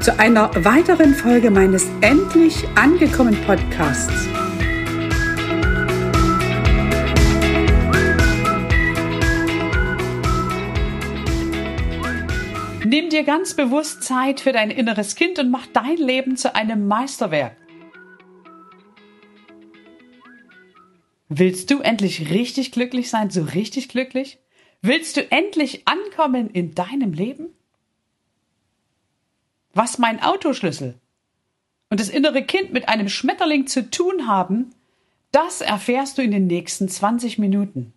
zu einer weiteren Folge meines Endlich angekommen Podcasts. Nimm dir ganz bewusst Zeit für dein inneres Kind und mach dein Leben zu einem Meisterwerk. Willst du endlich richtig glücklich sein, so richtig glücklich? Willst du endlich ankommen in deinem Leben? Was mein Autoschlüssel und das innere Kind mit einem Schmetterling zu tun haben, das erfährst du in den nächsten 20 Minuten.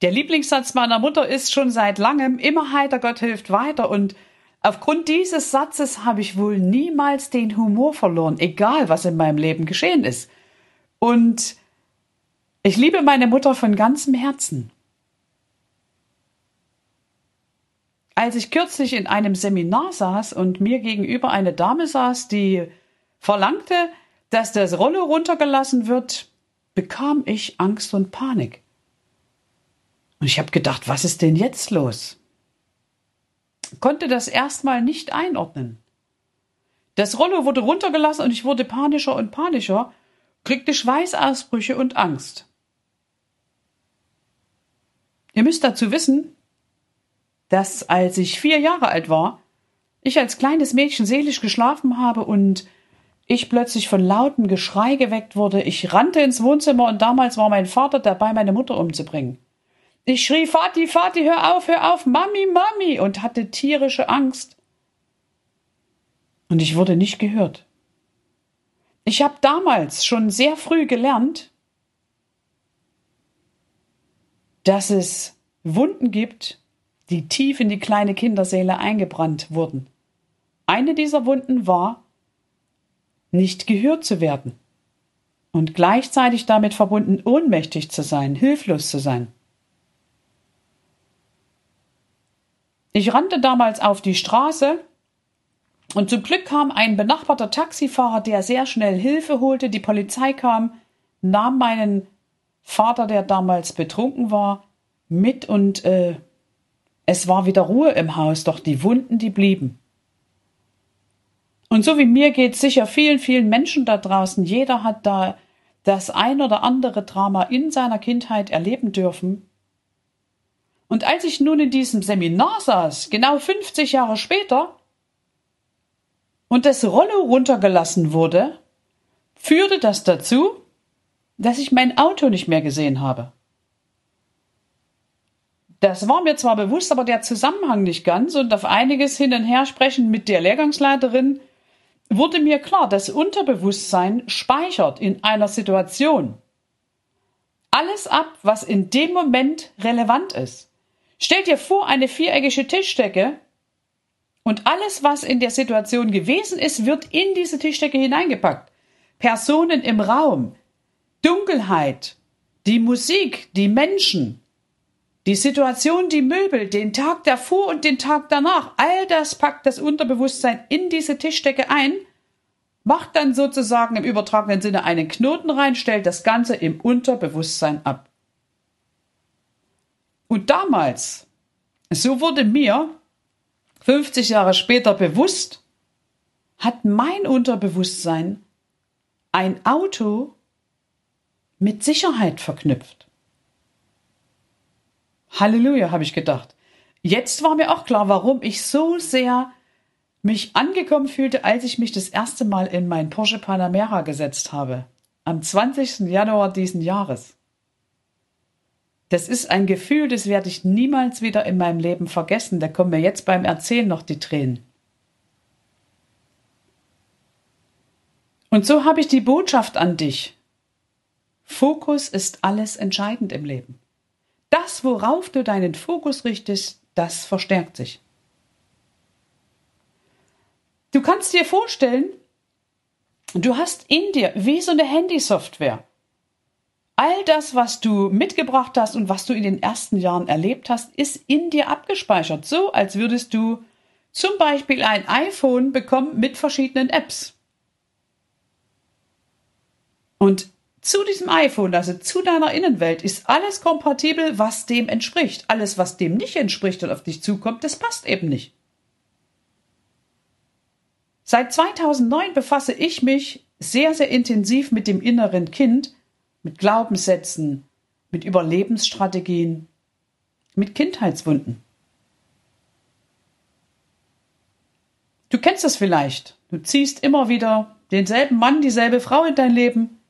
Der Lieblingssatz meiner Mutter ist schon seit langem immer heiter Gott hilft weiter und aufgrund dieses Satzes habe ich wohl niemals den Humor verloren, egal was in meinem Leben geschehen ist. Und ich liebe meine Mutter von ganzem Herzen. Als ich kürzlich in einem Seminar saß und mir gegenüber eine Dame saß, die verlangte, dass das Rollo runtergelassen wird, bekam ich Angst und Panik. Und ich habe gedacht, was ist denn jetzt los? Konnte das erstmal nicht einordnen. Das Rollo wurde runtergelassen und ich wurde panischer und panischer, kriegte Schweißausbrüche und Angst. Ihr müsst dazu wissen, dass als ich vier Jahre alt war, ich als kleines Mädchen seelisch geschlafen habe und ich plötzlich von lautem Geschrei geweckt wurde. Ich rannte ins Wohnzimmer und damals war mein Vater dabei, meine Mutter umzubringen. Ich schrie Vati, Vati, hör auf, hör auf, Mami, Mami und hatte tierische Angst. Und ich wurde nicht gehört. Ich habe damals schon sehr früh gelernt, dass es Wunden gibt, die tief in die kleine Kinderseele eingebrannt wurden. Eine dieser Wunden war, nicht gehört zu werden und gleichzeitig damit verbunden, ohnmächtig zu sein, hilflos zu sein. Ich rannte damals auf die Straße und zum Glück kam ein benachbarter Taxifahrer, der sehr schnell Hilfe holte. Die Polizei kam, nahm meinen Vater, der damals betrunken war, mit und äh, es war wieder Ruhe im Haus, doch die Wunden, die blieben. Und so wie mir geht sicher vielen, vielen Menschen da draußen. Jeder hat da das ein oder andere Drama in seiner Kindheit erleben dürfen. Und als ich nun in diesem Seminar saß, genau 50 Jahre später, und das Rollo runtergelassen wurde, führte das dazu, dass ich mein Auto nicht mehr gesehen habe. Das war mir zwar bewusst, aber der Zusammenhang nicht ganz und auf einiges hin und her sprechen mit der Lehrgangsleiterin wurde mir klar, das Unterbewusstsein speichert in einer Situation alles ab, was in dem Moment relevant ist. Stell dir vor, eine viereckige Tischdecke und alles, was in der Situation gewesen ist, wird in diese Tischdecke hineingepackt. Personen im Raum, Dunkelheit, die Musik, die Menschen, die Situation, die Möbel, den Tag davor und den Tag danach, all das packt das Unterbewusstsein in diese Tischdecke ein, macht dann sozusagen im übertragenen Sinne einen Knoten rein, stellt das Ganze im Unterbewusstsein ab. Und damals, so wurde mir 50 Jahre später bewusst, hat mein Unterbewusstsein ein Auto mit Sicherheit verknüpft. Halleluja, habe ich gedacht. Jetzt war mir auch klar, warum ich so sehr mich angekommen fühlte, als ich mich das erste Mal in mein Porsche Panamera gesetzt habe. Am 20. Januar diesen Jahres. Das ist ein Gefühl, das werde ich niemals wieder in meinem Leben vergessen. Da kommen mir jetzt beim Erzählen noch die Tränen. Und so habe ich die Botschaft an dich. Fokus ist alles entscheidend im Leben. Das, worauf du deinen Fokus richtest, das verstärkt sich. Du kannst dir vorstellen, du hast in dir wie so eine Handysoftware. All das, was du mitgebracht hast und was du in den ersten Jahren erlebt hast, ist in dir abgespeichert. So, als würdest du zum Beispiel ein iPhone bekommen mit verschiedenen Apps. Und zu diesem iPhone, also zu deiner Innenwelt, ist alles kompatibel, was dem entspricht. Alles, was dem nicht entspricht und auf dich zukommt, das passt eben nicht. Seit 2009 befasse ich mich sehr, sehr intensiv mit dem inneren Kind, mit Glaubenssätzen, mit Überlebensstrategien, mit Kindheitswunden. Du kennst es vielleicht. Du ziehst immer wieder denselben Mann, dieselbe Frau in dein Leben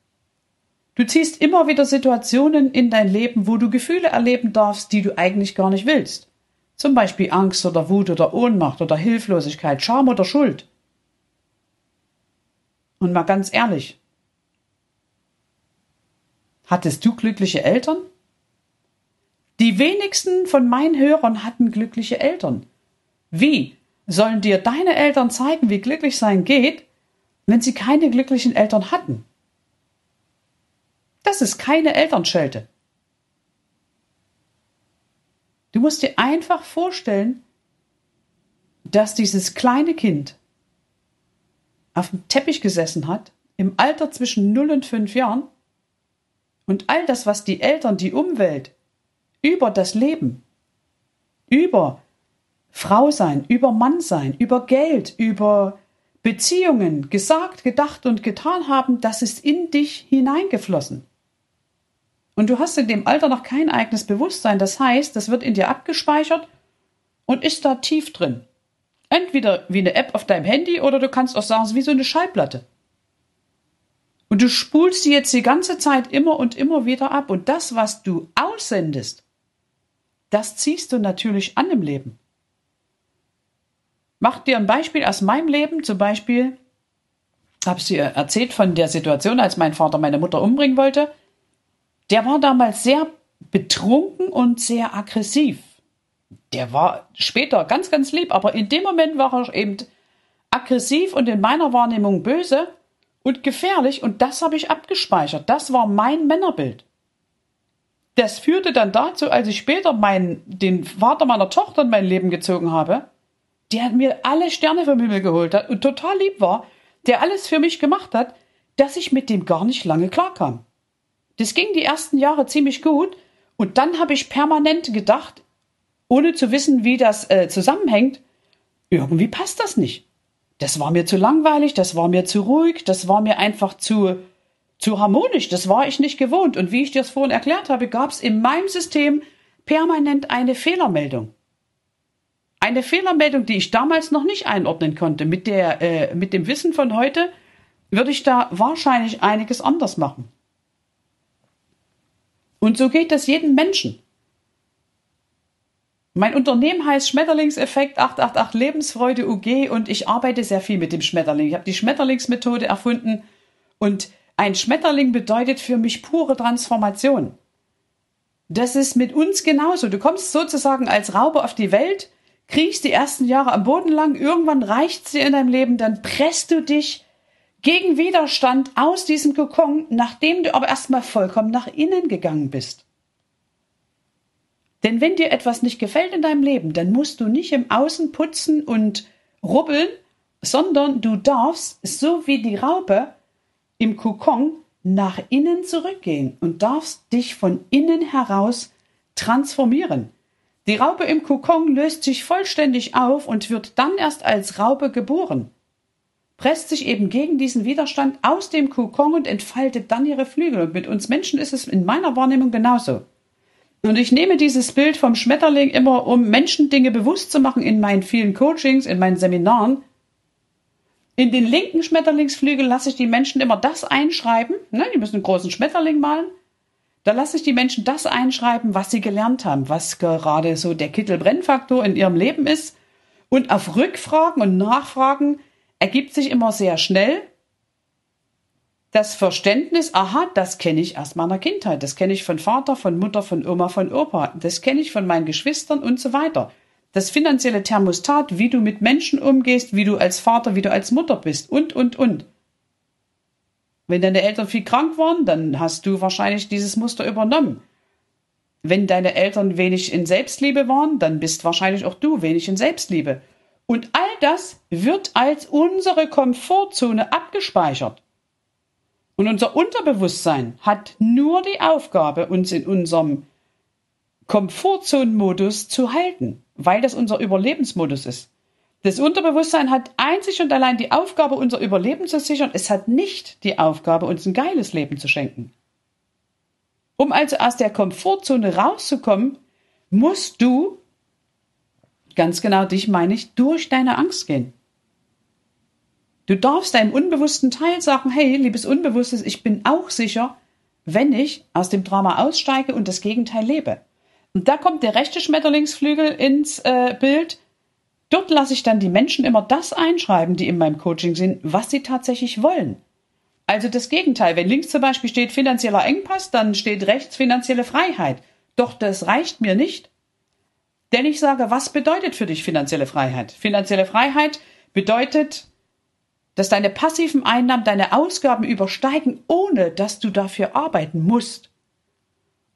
Du ziehst immer wieder Situationen in dein Leben, wo du Gefühle erleben darfst, die du eigentlich gar nicht willst. Zum Beispiel Angst oder Wut oder Ohnmacht oder Hilflosigkeit, Scham oder Schuld. Und mal ganz ehrlich, hattest du glückliche Eltern? Die wenigsten von meinen Hörern hatten glückliche Eltern. Wie sollen dir deine Eltern zeigen, wie glücklich sein geht, wenn sie keine glücklichen Eltern hatten? Das ist keine Elternschelte. Du musst dir einfach vorstellen, dass dieses kleine Kind auf dem Teppich gesessen hat, im Alter zwischen 0 und 5 Jahren, und all das, was die Eltern, die Umwelt, über das Leben, über Frau sein, über Mann sein, über Geld, über Beziehungen gesagt, gedacht und getan haben, das ist in dich hineingeflossen. Und du hast in dem Alter noch kein eigenes Bewusstsein. Das heißt, das wird in dir abgespeichert und ist da tief drin. Entweder wie eine App auf deinem Handy oder du kannst auch sagen, es ist wie so eine Schallplatte. Und du spulst sie jetzt die ganze Zeit immer und immer wieder ab. Und das, was du aussendest, das ziehst du natürlich an im Leben. Mach dir ein Beispiel aus meinem Leben. Zum Beispiel habe ich dir erzählt von der Situation, als mein Vater meine Mutter umbringen wollte der war damals sehr betrunken und sehr aggressiv. Der war später ganz, ganz lieb, aber in dem Moment war er eben aggressiv und in meiner Wahrnehmung böse und gefährlich und das habe ich abgespeichert. Das war mein Männerbild. Das führte dann dazu, als ich später meinen, den Vater meiner Tochter in mein Leben gezogen habe, der mir alle Sterne vom Himmel geholt hat und total lieb war, der alles für mich gemacht hat, dass ich mit dem gar nicht lange klarkam. Das ging die ersten Jahre ziemlich gut und dann habe ich permanent gedacht, ohne zu wissen, wie das äh, zusammenhängt, irgendwie passt das nicht. Das war mir zu langweilig, das war mir zu ruhig, das war mir einfach zu, zu harmonisch, das war ich nicht gewohnt. Und wie ich dir das vorhin erklärt habe, gab es in meinem System permanent eine Fehlermeldung. Eine Fehlermeldung, die ich damals noch nicht einordnen konnte. Mit, der, äh, mit dem Wissen von heute würde ich da wahrscheinlich einiges anders machen. Und so geht das jedem Menschen. Mein Unternehmen heißt Schmetterlingseffekt 888 Lebensfreude UG und ich arbeite sehr viel mit dem Schmetterling. Ich habe die Schmetterlingsmethode erfunden und ein Schmetterling bedeutet für mich pure Transformation. Das ist mit uns genauso. Du kommst sozusagen als Raupe auf die Welt, kriechst die ersten Jahre am Boden lang, irgendwann reicht sie in deinem Leben, dann presst du dich gegen Widerstand aus diesem Kokon, nachdem du aber erstmal vollkommen nach innen gegangen bist. Denn wenn dir etwas nicht gefällt in deinem Leben, dann musst du nicht im Außen putzen und rubbeln, sondern du darfst, so wie die Raupe im Kokon, nach innen zurückgehen und darfst dich von innen heraus transformieren. Die Raupe im Kokon löst sich vollständig auf und wird dann erst als Raupe geboren, presst sich eben gegen diesen Widerstand aus dem Kokon und entfaltet dann ihre Flügel. Und mit uns Menschen ist es in meiner Wahrnehmung genauso. Und ich nehme dieses Bild vom Schmetterling immer, um Menschen Dinge bewusst zu machen in meinen vielen Coachings, in meinen Seminaren. In den linken Schmetterlingsflügel lasse ich die Menschen immer das einschreiben. Ne, die müssen einen großen Schmetterling malen. Da lasse ich die Menschen das einschreiben, was sie gelernt haben, was gerade so der Kittelbrennfaktor in ihrem Leben ist. Und auf Rückfragen und Nachfragen ergibt sich immer sehr schnell, das Verständnis, aha, das kenne ich aus meiner Kindheit, das kenne ich von Vater, von Mutter, von Oma, von Opa, das kenne ich von meinen Geschwistern und so weiter. Das finanzielle Thermostat, wie du mit Menschen umgehst, wie du als Vater, wie du als Mutter bist und, und, und. Wenn deine Eltern viel krank waren, dann hast du wahrscheinlich dieses Muster übernommen. Wenn deine Eltern wenig in Selbstliebe waren, dann bist wahrscheinlich auch du wenig in Selbstliebe. Und all das wird als unsere Komfortzone abgespeichert. Und unser Unterbewusstsein hat nur die Aufgabe, uns in unserem Komfortzonenmodus zu halten, weil das unser Überlebensmodus ist. Das Unterbewusstsein hat einzig und allein die Aufgabe, unser Überleben zu sichern. Es hat nicht die Aufgabe, uns ein geiles Leben zu schenken. Um also aus der Komfortzone rauszukommen, musst du, ganz genau dich meine ich, durch deine Angst gehen. Du darfst deinem unbewussten Teil sagen, hey, liebes Unbewusstes, ich bin auch sicher, wenn ich aus dem Drama aussteige und das Gegenteil lebe. Und da kommt der rechte Schmetterlingsflügel ins äh, Bild. Dort lasse ich dann die Menschen immer das einschreiben, die in meinem Coaching sind, was sie tatsächlich wollen. Also das Gegenteil. Wenn links zum Beispiel steht finanzieller Engpass, dann steht rechts finanzielle Freiheit. Doch das reicht mir nicht. Denn ich sage, was bedeutet für dich finanzielle Freiheit? Finanzielle Freiheit bedeutet dass deine passiven Einnahmen deine Ausgaben übersteigen, ohne dass du dafür arbeiten musst.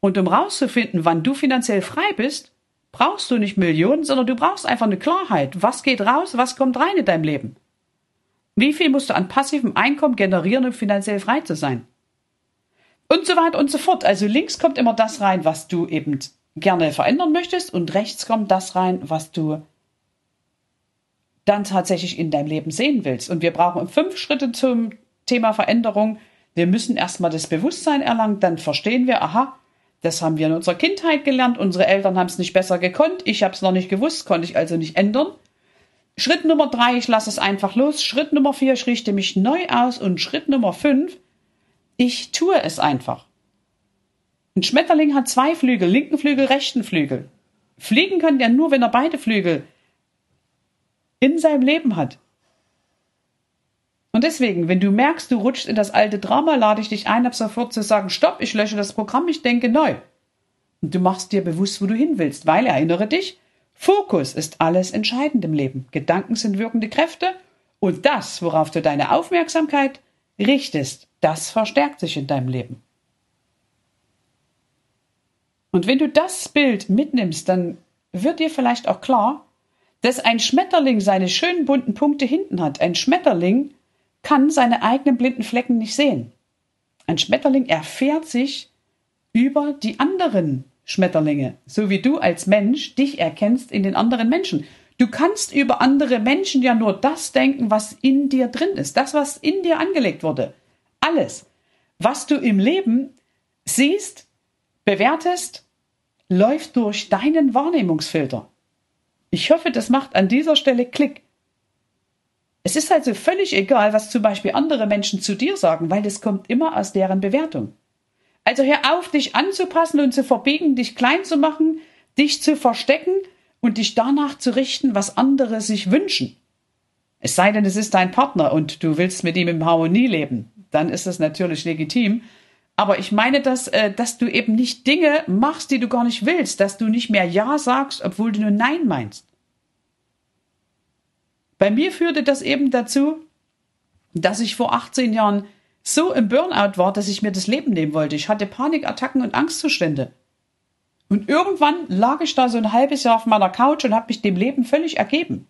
Und um rauszufinden, wann du finanziell frei bist, brauchst du nicht Millionen, sondern du brauchst einfach eine Klarheit. Was geht raus, was kommt rein in dein Leben? Wie viel musst du an passivem Einkommen generieren, um finanziell frei zu sein? Und so weiter und so fort. Also links kommt immer das rein, was du eben gerne verändern möchtest und rechts kommt das rein, was du dann tatsächlich in deinem Leben sehen willst. Und wir brauchen fünf Schritte zum Thema Veränderung. Wir müssen erstmal das Bewusstsein erlangen, dann verstehen wir, aha, das haben wir in unserer Kindheit gelernt, unsere Eltern haben es nicht besser gekonnt, ich habe es noch nicht gewusst, konnte ich also nicht ändern. Schritt Nummer drei, ich lasse es einfach los. Schritt Nummer vier, ich richte mich neu aus. Und Schritt Nummer fünf, ich tue es einfach. Ein Schmetterling hat zwei Flügel, linken Flügel, rechten Flügel. Fliegen kann der nur, wenn er beide Flügel in seinem Leben hat. Und deswegen, wenn du merkst, du rutschst in das alte Drama, lade ich dich ein, ab sofort zu sagen, stopp, ich lösche das Programm, ich denke neu. Und du machst dir bewusst, wo du hin willst, weil erinnere dich, Fokus ist alles entscheidend im Leben. Gedanken sind wirkende Kräfte und das, worauf du deine Aufmerksamkeit richtest, das verstärkt sich in deinem Leben. Und wenn du das Bild mitnimmst, dann wird dir vielleicht auch klar, dass ein Schmetterling seine schönen bunten Punkte hinten hat. Ein Schmetterling kann seine eigenen blinden Flecken nicht sehen. Ein Schmetterling erfährt sich über die anderen Schmetterlinge, so wie du als Mensch dich erkennst in den anderen Menschen. Du kannst über andere Menschen ja nur das denken, was in dir drin ist, das, was in dir angelegt wurde. Alles, was du im Leben siehst, bewertest, läuft durch deinen Wahrnehmungsfilter. Ich hoffe, das macht an dieser Stelle Klick. Es ist also völlig egal, was zum Beispiel andere Menschen zu dir sagen, weil es kommt immer aus deren Bewertung. Also hör auf, dich anzupassen und zu verbiegen, dich klein zu machen, dich zu verstecken und dich danach zu richten, was andere sich wünschen. Es sei denn, es ist dein Partner und du willst mit ihm in Harmonie leben, dann ist es natürlich legitim. Aber ich meine, dass, äh, dass du eben nicht Dinge machst, die du gar nicht willst, dass du nicht mehr Ja sagst, obwohl du nur Nein meinst. Bei mir führte das eben dazu, dass ich vor 18 Jahren so im Burnout war, dass ich mir das Leben nehmen wollte. Ich hatte Panikattacken und Angstzustände. Und irgendwann lag ich da so ein halbes Jahr auf meiner Couch und habe mich dem Leben völlig ergeben.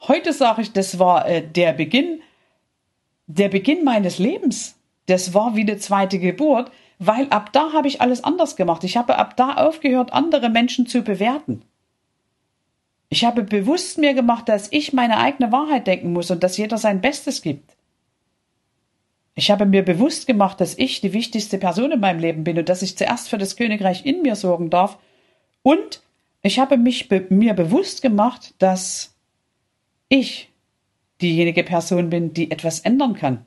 Heute sage ich, das war äh, der Beginn, der Beginn meines Lebens. Das war wie eine zweite Geburt, weil ab da habe ich alles anders gemacht. Ich habe ab da aufgehört, andere Menschen zu bewerten. Ich habe bewusst mir gemacht, dass ich meine eigene Wahrheit denken muss und dass jeder sein Bestes gibt. Ich habe mir bewusst gemacht, dass ich die wichtigste Person in meinem Leben bin und dass ich zuerst für das Königreich in mir sorgen darf. Und ich habe mich be mir bewusst gemacht, dass ich diejenige Person bin, die etwas ändern kann.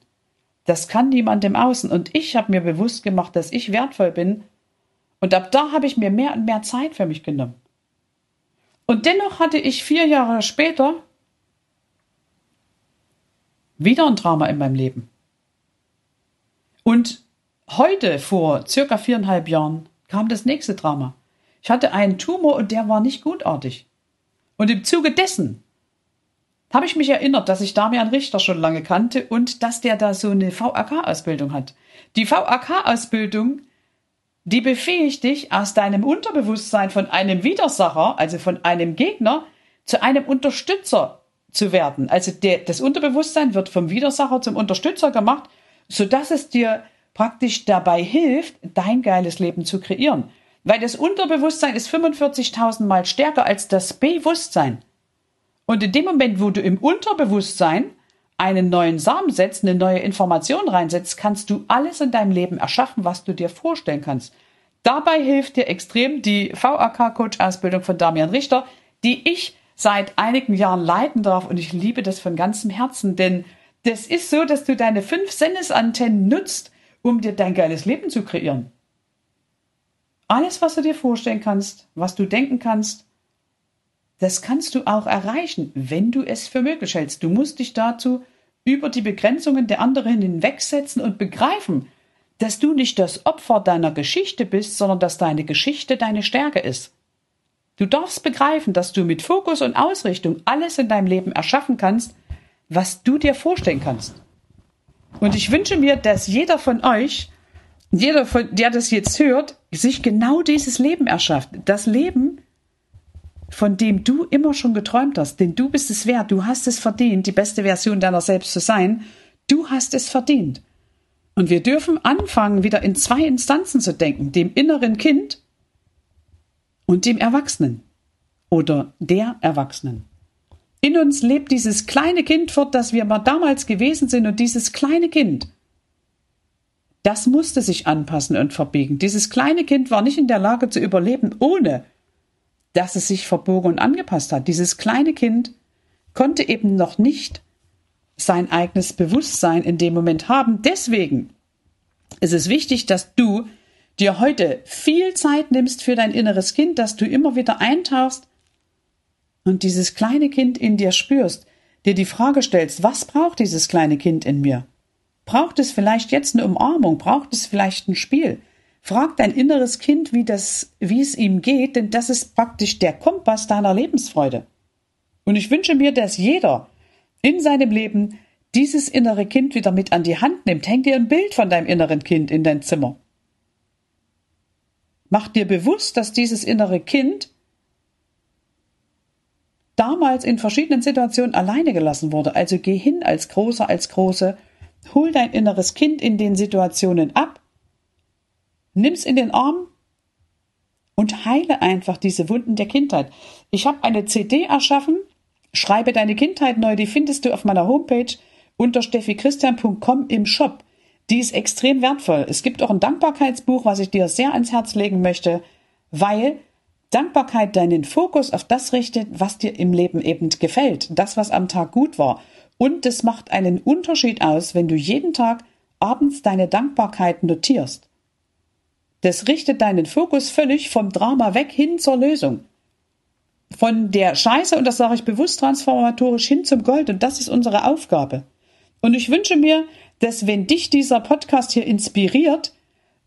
Das kann niemand im Außen. Und ich habe mir bewusst gemacht, dass ich wertvoll bin. Und ab da habe ich mir mehr und mehr Zeit für mich genommen. Und dennoch hatte ich vier Jahre später wieder ein Drama in meinem Leben. Und heute, vor circa viereinhalb Jahren, kam das nächste Drama. Ich hatte einen Tumor und der war nicht gutartig. Und im Zuge dessen habe ich mich erinnert, dass ich Damian Richter schon lange kannte und dass der da so eine VAK-Ausbildung hat. Die VAK-Ausbildung, die befähigt dich, aus deinem Unterbewusstsein von einem Widersacher, also von einem Gegner, zu einem Unterstützer zu werden. Also der, das Unterbewusstsein wird vom Widersacher zum Unterstützer gemacht sodass es dir praktisch dabei hilft, dein geiles Leben zu kreieren. Weil das Unterbewusstsein ist 45.000 Mal stärker als das Bewusstsein. Und in dem Moment, wo du im Unterbewusstsein einen neuen Samen setzt, eine neue Information reinsetzt, kannst du alles in deinem Leben erschaffen, was du dir vorstellen kannst. Dabei hilft dir extrem die VAK-Coach-Ausbildung von Damian Richter, die ich seit einigen Jahren leiten darf und ich liebe das von ganzem Herzen, denn das ist so, dass du deine fünf Sinnesantennen nutzt, um dir dein geiles Leben zu kreieren. Alles, was du dir vorstellen kannst, was du denken kannst, das kannst du auch erreichen, wenn du es für möglich hältst. Du musst dich dazu über die Begrenzungen der anderen hinwegsetzen und begreifen, dass du nicht das Opfer deiner Geschichte bist, sondern dass deine Geschichte deine Stärke ist. Du darfst begreifen, dass du mit Fokus und Ausrichtung alles in deinem Leben erschaffen kannst, was du dir vorstellen kannst. Und ich wünsche mir, dass jeder von euch, jeder, von, der das jetzt hört, sich genau dieses Leben erschafft. Das Leben, von dem du immer schon geträumt hast. Denn du bist es wert. Du hast es verdient, die beste Version deiner selbst zu sein. Du hast es verdient. Und wir dürfen anfangen, wieder in zwei Instanzen zu denken. Dem inneren Kind und dem Erwachsenen. Oder der Erwachsenen. In uns lebt dieses kleine Kind fort, das wir mal damals gewesen sind, und dieses kleine Kind, das musste sich anpassen und verbiegen. Dieses kleine Kind war nicht in der Lage zu überleben, ohne dass es sich verbogen und angepasst hat. Dieses kleine Kind konnte eben noch nicht sein eigenes Bewusstsein in dem Moment haben. Deswegen ist es wichtig, dass du dir heute viel Zeit nimmst für dein inneres Kind, dass du immer wieder eintauchst und dieses kleine Kind in dir spürst, dir die Frage stellst, was braucht dieses kleine Kind in mir? Braucht es vielleicht jetzt eine Umarmung? Braucht es vielleicht ein Spiel? Frag dein inneres Kind, wie das, wie es ihm geht, denn das ist praktisch der Kompass deiner Lebensfreude. Und ich wünsche mir, dass jeder in seinem Leben dieses innere Kind wieder mit an die Hand nimmt. Häng dir ein Bild von deinem inneren Kind in dein Zimmer. Mach dir bewusst, dass dieses innere Kind damals in verschiedenen Situationen alleine gelassen wurde. Also geh hin als Großer, als Große, hol dein inneres Kind in den Situationen ab, nimm's in den Arm und heile einfach diese Wunden der Kindheit. Ich habe eine CD erschaffen, schreibe deine Kindheit neu, die findest du auf meiner Homepage unter steffichristian.com im Shop. Die ist extrem wertvoll. Es gibt auch ein Dankbarkeitsbuch, was ich dir sehr ans Herz legen möchte, weil Dankbarkeit deinen Fokus auf das richtet, was dir im Leben eben gefällt, das, was am Tag gut war. Und es macht einen Unterschied aus, wenn du jeden Tag abends deine Dankbarkeit notierst. Das richtet deinen Fokus völlig vom Drama weg hin zur Lösung. Von der Scheiße, und das sage ich bewusst transformatorisch, hin zum Gold. Und das ist unsere Aufgabe. Und ich wünsche mir, dass wenn dich dieser Podcast hier inspiriert,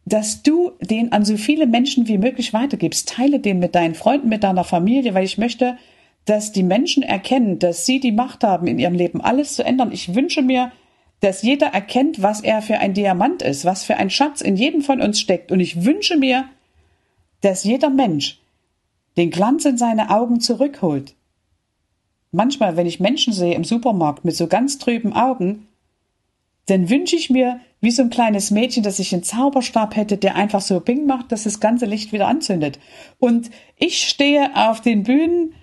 dass du den an so viele Menschen wie möglich weitergibst. Teile den mit deinen Freunden, mit deiner Familie, weil ich möchte, dass die Menschen erkennen, dass sie die Macht haben, in ihrem Leben alles zu ändern. Ich wünsche mir, dass jeder erkennt, was er für ein Diamant ist, was für ein Schatz in jedem von uns steckt. Und ich wünsche mir, dass jeder Mensch den Glanz in seine Augen zurückholt. Manchmal, wenn ich Menschen sehe im Supermarkt mit so ganz trüben Augen, dann wünsche ich mir, wie so ein kleines Mädchen, dass ich einen Zauberstab hätte, der einfach so Bing macht, dass das ganze Licht wieder anzündet. Und ich stehe auf den Bühnen,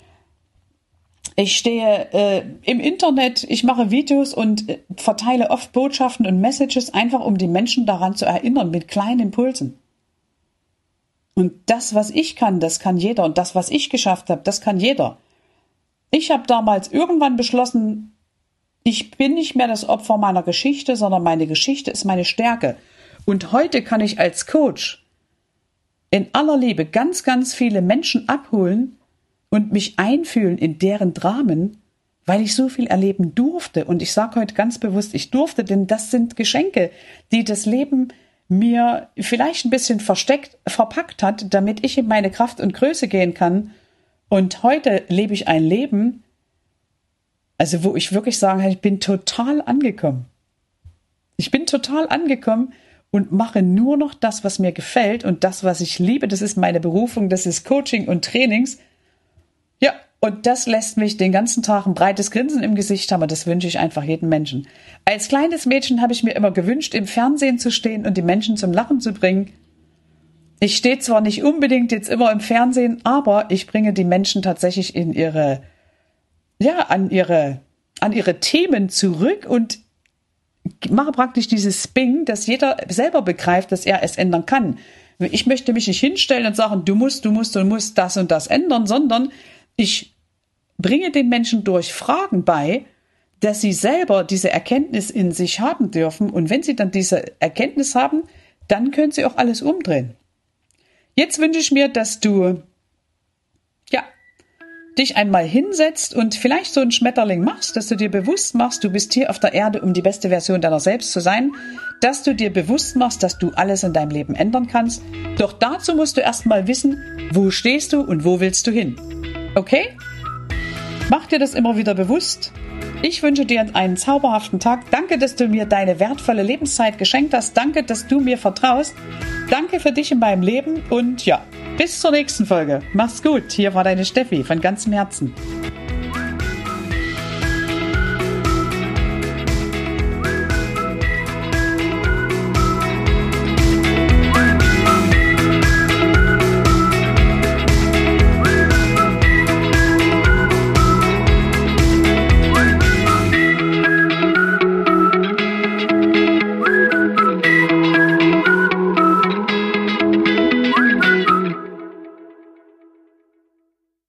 ich stehe äh, im Internet, ich mache Videos und äh, verteile oft Botschaften und Messages, einfach um die Menschen daran zu erinnern, mit kleinen Impulsen. Und das, was ich kann, das kann jeder. Und das, was ich geschafft habe, das kann jeder. Ich habe damals irgendwann beschlossen, ich bin nicht mehr das Opfer meiner Geschichte, sondern meine Geschichte ist meine Stärke. Und heute kann ich als Coach in aller Liebe ganz, ganz viele Menschen abholen und mich einfühlen in deren Dramen, weil ich so viel erleben durfte. Und ich sage heute ganz bewusst, ich durfte, denn das sind Geschenke, die das Leben mir vielleicht ein bisschen versteckt, verpackt hat, damit ich in meine Kraft und Größe gehen kann. Und heute lebe ich ein Leben, also wo ich wirklich sagen kann, ich bin total angekommen. Ich bin total angekommen und mache nur noch das, was mir gefällt und das, was ich liebe. Das ist meine Berufung, das ist Coaching und Trainings. Ja, und das lässt mich den ganzen Tag ein breites Grinsen im Gesicht haben und das wünsche ich einfach jedem Menschen. Als kleines Mädchen habe ich mir immer gewünscht, im Fernsehen zu stehen und die Menschen zum Lachen zu bringen. Ich stehe zwar nicht unbedingt jetzt immer im Fernsehen, aber ich bringe die Menschen tatsächlich in ihre ja, an ihre, an ihre Themen zurück und mache praktisch dieses Sping, dass jeder selber begreift, dass er es ändern kann. Ich möchte mich nicht hinstellen und sagen, du musst, du musst, du musst das und das ändern, sondern ich bringe den Menschen durch Fragen bei, dass sie selber diese Erkenntnis in sich haben dürfen. Und wenn sie dann diese Erkenntnis haben, dann können sie auch alles umdrehen. Jetzt wünsche ich mir, dass du dich einmal hinsetzt und vielleicht so ein Schmetterling machst, dass du dir bewusst machst, du bist hier auf der Erde, um die beste Version deiner selbst zu sein, dass du dir bewusst machst, dass du alles in deinem Leben ändern kannst. Doch dazu musst du erstmal wissen, wo stehst du und wo willst du hin. Okay? Mach dir das immer wieder bewusst. Ich wünsche dir einen zauberhaften Tag. Danke, dass du mir deine wertvolle Lebenszeit geschenkt hast. Danke, dass du mir vertraust. Danke für dich in meinem Leben und ja, bis zur nächsten Folge. Mach's gut. Hier war deine Steffi von ganzem Herzen.